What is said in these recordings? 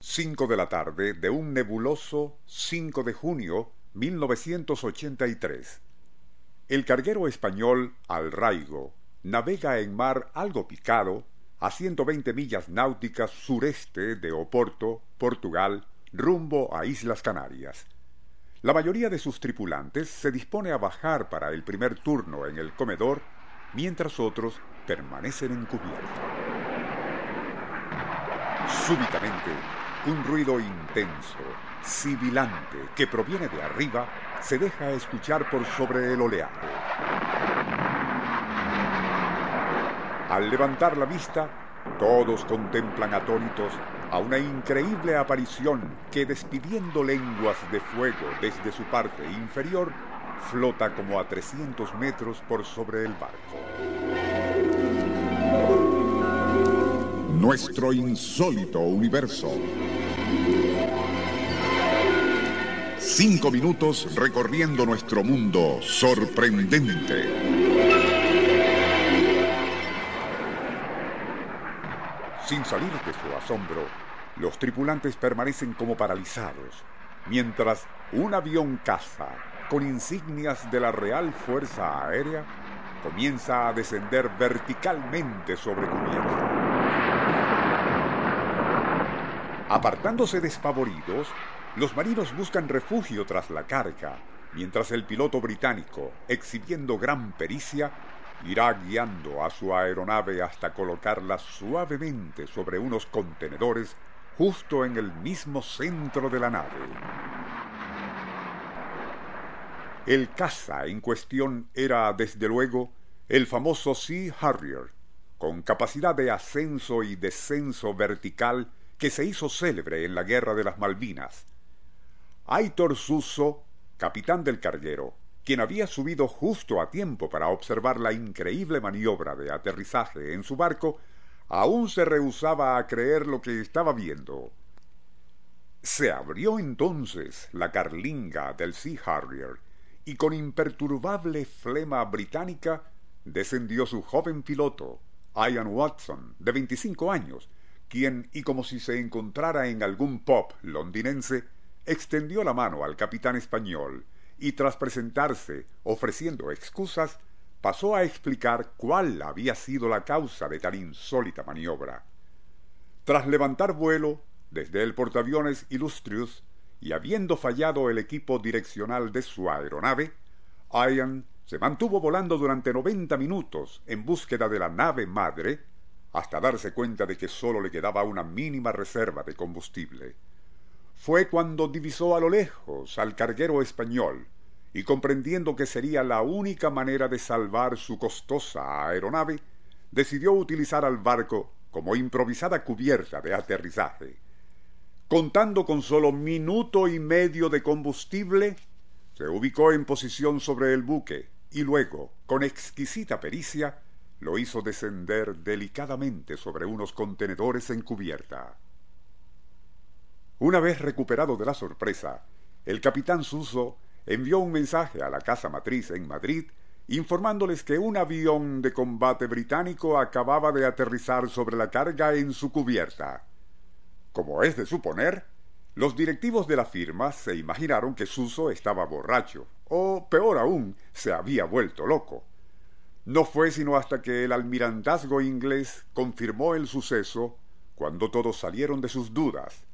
5 de la tarde de un nebuloso 5 de junio 1983. El carguero español Alraigo navega en mar algo picado a 120 millas náuticas sureste de Oporto, Portugal, rumbo a Islas Canarias. La mayoría de sus tripulantes se dispone a bajar para el primer turno en el comedor, mientras otros permanecen en cubierta. Súbitamente, un ruido intenso, sibilante, que proviene de arriba, se deja escuchar por sobre el oleaje. Al levantar la vista, todos contemplan atónitos a una increíble aparición que despidiendo lenguas de fuego desde su parte inferior, flota como a 300 metros por sobre el barco. Nuestro insólito universo. Cinco minutos recorriendo nuestro mundo sorprendente. Sin salir de su asombro, los tripulantes permanecen como paralizados, mientras un avión caza con insignias de la Real Fuerza Aérea comienza a descender verticalmente sobre cubierta. Apartándose despavoridos, los marinos buscan refugio tras la carga, mientras el piloto británico, exhibiendo gran pericia, irá guiando a su aeronave hasta colocarla suavemente sobre unos contenedores justo en el mismo centro de la nave. El caza en cuestión era, desde luego, el famoso Sea Harrier, con capacidad de ascenso y descenso vertical que se hizo célebre en la Guerra de las Malvinas. Aitor Suso, capitán del carguero, quien había subido justo a tiempo para observar la increíble maniobra de aterrizaje en su barco, aún se rehusaba a creer lo que estaba viendo. Se abrió entonces la carlinga del Sea Harrier y con imperturbable flema británica descendió su joven piloto, Ian Watson, de 25 años, quien, y como si se encontrara en algún pop londinense, extendió la mano al capitán español y tras presentarse ofreciendo excusas, pasó a explicar cuál había sido la causa de tan insólita maniobra. Tras levantar vuelo desde el portaaviones Illustrious y habiendo fallado el equipo direccional de su aeronave, Ian se mantuvo volando durante noventa minutos en búsqueda de la nave madre hasta darse cuenta de que sólo le quedaba una mínima reserva de combustible. Fue cuando divisó a lo lejos al carguero español y comprendiendo que sería la única manera de salvar su costosa aeronave, decidió utilizar al barco como improvisada cubierta de aterrizaje. Contando con solo minuto y medio de combustible, se ubicó en posición sobre el buque y luego, con exquisita pericia, lo hizo descender delicadamente sobre unos contenedores en cubierta. Una vez recuperado de la sorpresa, el capitán Suso envió un mensaje a la casa matriz en Madrid informándoles que un avión de combate británico acababa de aterrizar sobre la carga en su cubierta. Como es de suponer, los directivos de la firma se imaginaron que Suso estaba borracho, o peor aún, se había vuelto loco. No fue sino hasta que el almirantazgo inglés confirmó el suceso cuando todos salieron de sus dudas.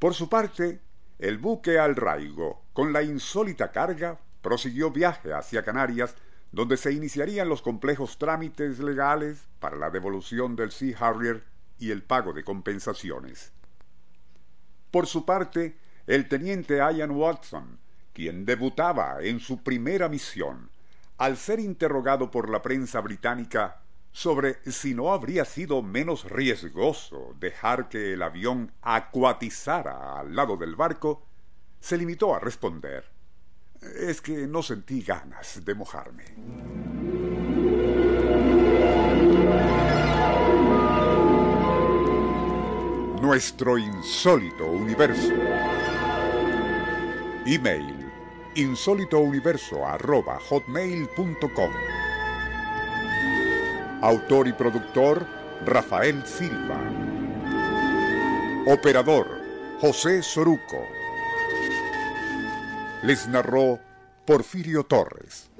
Por su parte, el buque Al Raigo, con la insólita carga, prosiguió viaje hacia Canarias donde se iniciarían los complejos trámites legales para la devolución del Sea Harrier y el pago de compensaciones. Por su parte, el teniente Ian Watson, quien debutaba en su primera misión, al ser interrogado por la prensa británica sobre si no habría sido menos riesgoso dejar que el avión acuatizara al lado del barco, se limitó a responder es que no sentí ganas de mojarme. Nuestro insólito universo. Email insólitouniverso.hotmail.com Autor y productor Rafael Silva. Operador José Soruco les narró Porfirio Torres.